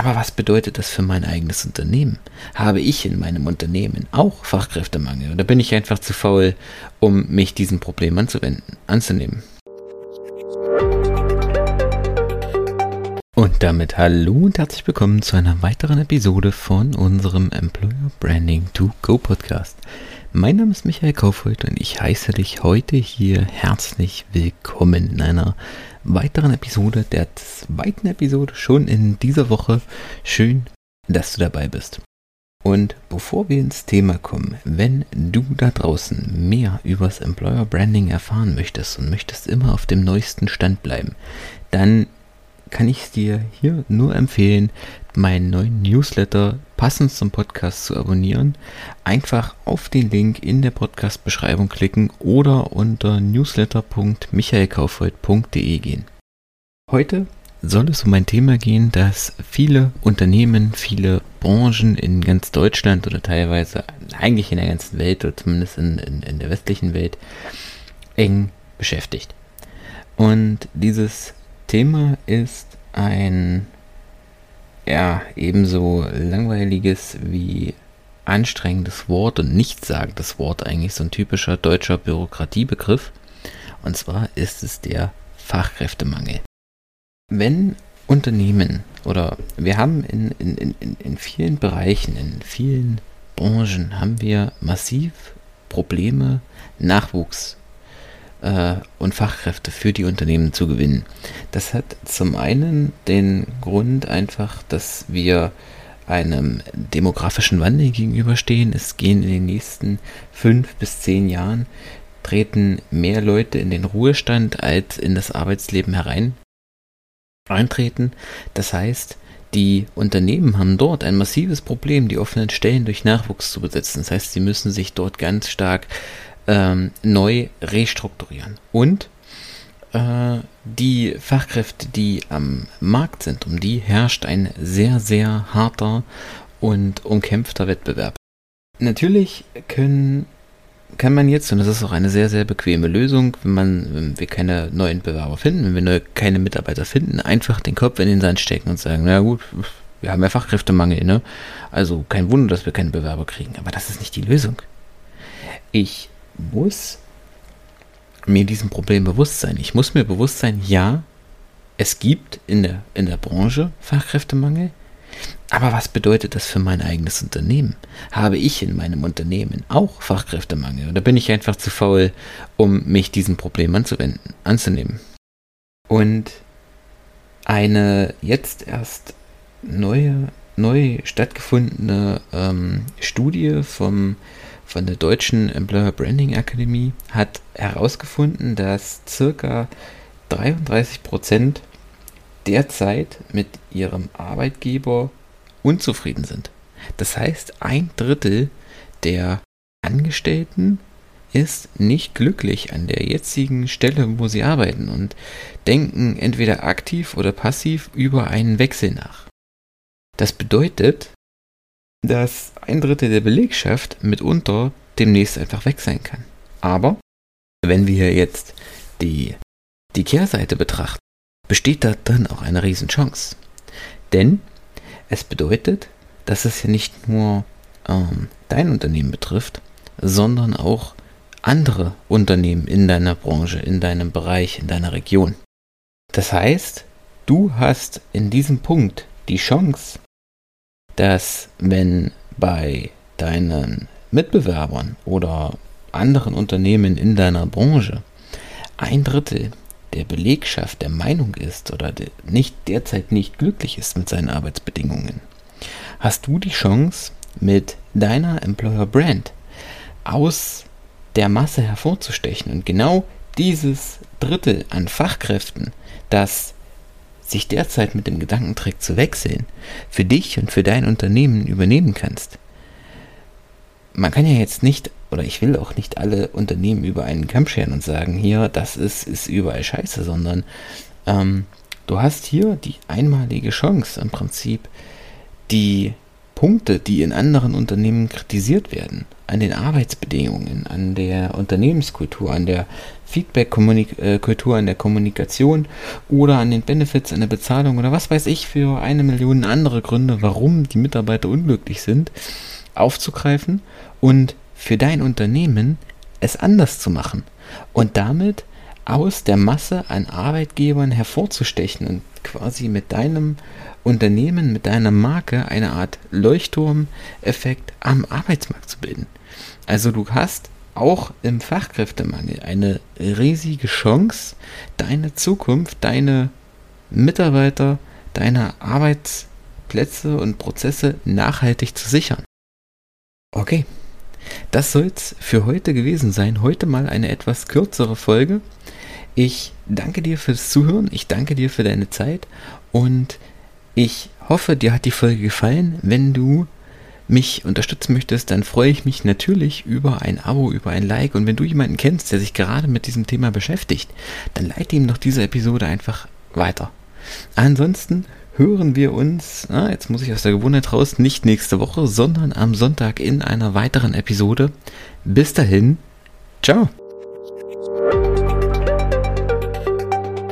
Aber was bedeutet das für mein eigenes Unternehmen? Habe ich in meinem Unternehmen auch Fachkräftemangel oder bin ich einfach zu faul, um mich diesem Problem anzuwenden, anzunehmen? Und damit hallo und herzlich willkommen zu einer weiteren Episode von unserem Employer Branding to Go Podcast. Mein Name ist Michael Kaufhold und ich heiße dich heute hier herzlich willkommen in einer weiteren Episode, der zweiten Episode schon in dieser Woche. Schön, dass du dabei bist. Und bevor wir ins Thema kommen, wenn du da draußen mehr übers Employer Branding erfahren möchtest und möchtest immer auf dem neuesten Stand bleiben, dann kann ich dir hier nur empfehlen, meinen neuen Newsletter passend zum Podcast zu abonnieren. Einfach auf den Link in der Podcast-Beschreibung klicken oder unter newsletter.michaelkaufreuth.de gehen. Heute soll es um ein Thema gehen, das viele Unternehmen, viele Branchen in ganz Deutschland oder teilweise eigentlich in der ganzen Welt oder zumindest in, in, in der westlichen Welt eng beschäftigt. Und dieses Thema ist ein ja ebenso langweiliges wie anstrengendes Wort und nichtssagendes Wort, eigentlich so ein typischer deutscher Bürokratiebegriff. Und zwar ist es der Fachkräftemangel. Wenn Unternehmen oder wir haben in, in, in, in vielen Bereichen, in vielen Branchen haben wir massiv Probleme, Nachwuchs äh, und Fachkräfte für die Unternehmen zu gewinnen. Das hat zum einen den Grund einfach, dass wir einem demografischen Wandel gegenüberstehen. Es gehen in den nächsten fünf bis zehn Jahren treten mehr Leute in den Ruhestand als in das Arbeitsleben herein eintreten. Das heißt, die Unternehmen haben dort ein massives Problem, die offenen Stellen durch Nachwuchs zu besetzen. Das heißt, sie müssen sich dort ganz stark ähm, neu restrukturieren. Und äh, die Fachkräfte, die am Markt sind, um die herrscht ein sehr, sehr harter und umkämpfter Wettbewerb. Natürlich können, kann man jetzt, und das ist auch eine sehr, sehr bequeme Lösung, wenn man, wenn wir keine neuen Bewerber finden, wenn wir neue, keine Mitarbeiter finden, einfach den Kopf in den Sand stecken und sagen, na gut, wir haben ja Fachkräftemangel, ne? Also kein Wunder, dass wir keine Bewerber kriegen. Aber das ist nicht die Lösung. Ich muss mir diesem Problem bewusst sein. Ich muss mir bewusst sein, ja, es gibt in der, in der Branche Fachkräftemangel, aber was bedeutet das für mein eigenes Unternehmen? Habe ich in meinem Unternehmen auch Fachkräftemangel oder bin ich einfach zu faul, um mich diesem Problem anzuwenden, anzunehmen? Und eine jetzt erst neue, neu stattgefundene ähm, Studie vom von der deutschen Employer Branding Academy hat herausgefunden, dass circa 33 Prozent derzeit mit ihrem Arbeitgeber unzufrieden sind. Das heißt, ein Drittel der Angestellten ist nicht glücklich an der jetzigen Stelle, wo sie arbeiten und denken entweder aktiv oder passiv über einen Wechsel nach. Das bedeutet, dass ein Drittel der Belegschaft mitunter demnächst einfach weg sein kann. Aber wenn wir jetzt die, die Kehrseite betrachten, besteht da dann auch eine Riesenchance. Denn es bedeutet, dass es ja nicht nur ähm, dein Unternehmen betrifft, sondern auch andere Unternehmen in deiner Branche, in deinem Bereich, in deiner Region. Das heißt, du hast in diesem Punkt die Chance, dass wenn bei deinen Mitbewerbern oder anderen Unternehmen in deiner Branche ein Drittel der Belegschaft der Meinung ist oder nicht derzeit nicht glücklich ist mit seinen Arbeitsbedingungen, hast du die Chance, mit deiner Employer Brand aus der Masse hervorzustechen. Und genau dieses Drittel an Fachkräften, das sich derzeit mit dem Gedanken trägt zu wechseln, für dich und für dein Unternehmen übernehmen kannst. Man kann ja jetzt nicht, oder ich will auch nicht alle Unternehmen über einen Kamm scheren und sagen, hier, das ist, ist überall scheiße, sondern ähm, du hast hier die einmalige Chance im Prinzip, die Punkte, die in anderen Unternehmen kritisiert werden, an den Arbeitsbedingungen, an der Unternehmenskultur, an der Feedback-Kultur, an der Kommunikation oder an den Benefits, an der Bezahlung oder was weiß ich für eine Million andere Gründe, warum die Mitarbeiter unglücklich sind, aufzugreifen und für dein Unternehmen es anders zu machen. Und damit aus der Masse an Arbeitgebern hervorzustechen und quasi mit deinem Unternehmen, mit deiner Marke eine Art Leuchtturmeffekt am Arbeitsmarkt zu bilden. Also du hast auch im Fachkräftemangel eine riesige Chance, deine Zukunft, deine Mitarbeiter, deine Arbeitsplätze und Prozesse nachhaltig zu sichern. Okay, das soll es für heute gewesen sein. Heute mal eine etwas kürzere Folge. Ich danke dir fürs Zuhören, ich danke dir für deine Zeit und ich hoffe, dir hat die Folge gefallen. Wenn du mich unterstützen möchtest, dann freue ich mich natürlich über ein Abo, über ein Like. Und wenn du jemanden kennst, der sich gerade mit diesem Thema beschäftigt, dann leite ihm doch diese Episode einfach weiter. Ansonsten hören wir uns, na, jetzt muss ich aus der Gewohnheit raus, nicht nächste Woche, sondern am Sonntag in einer weiteren Episode. Bis dahin, ciao.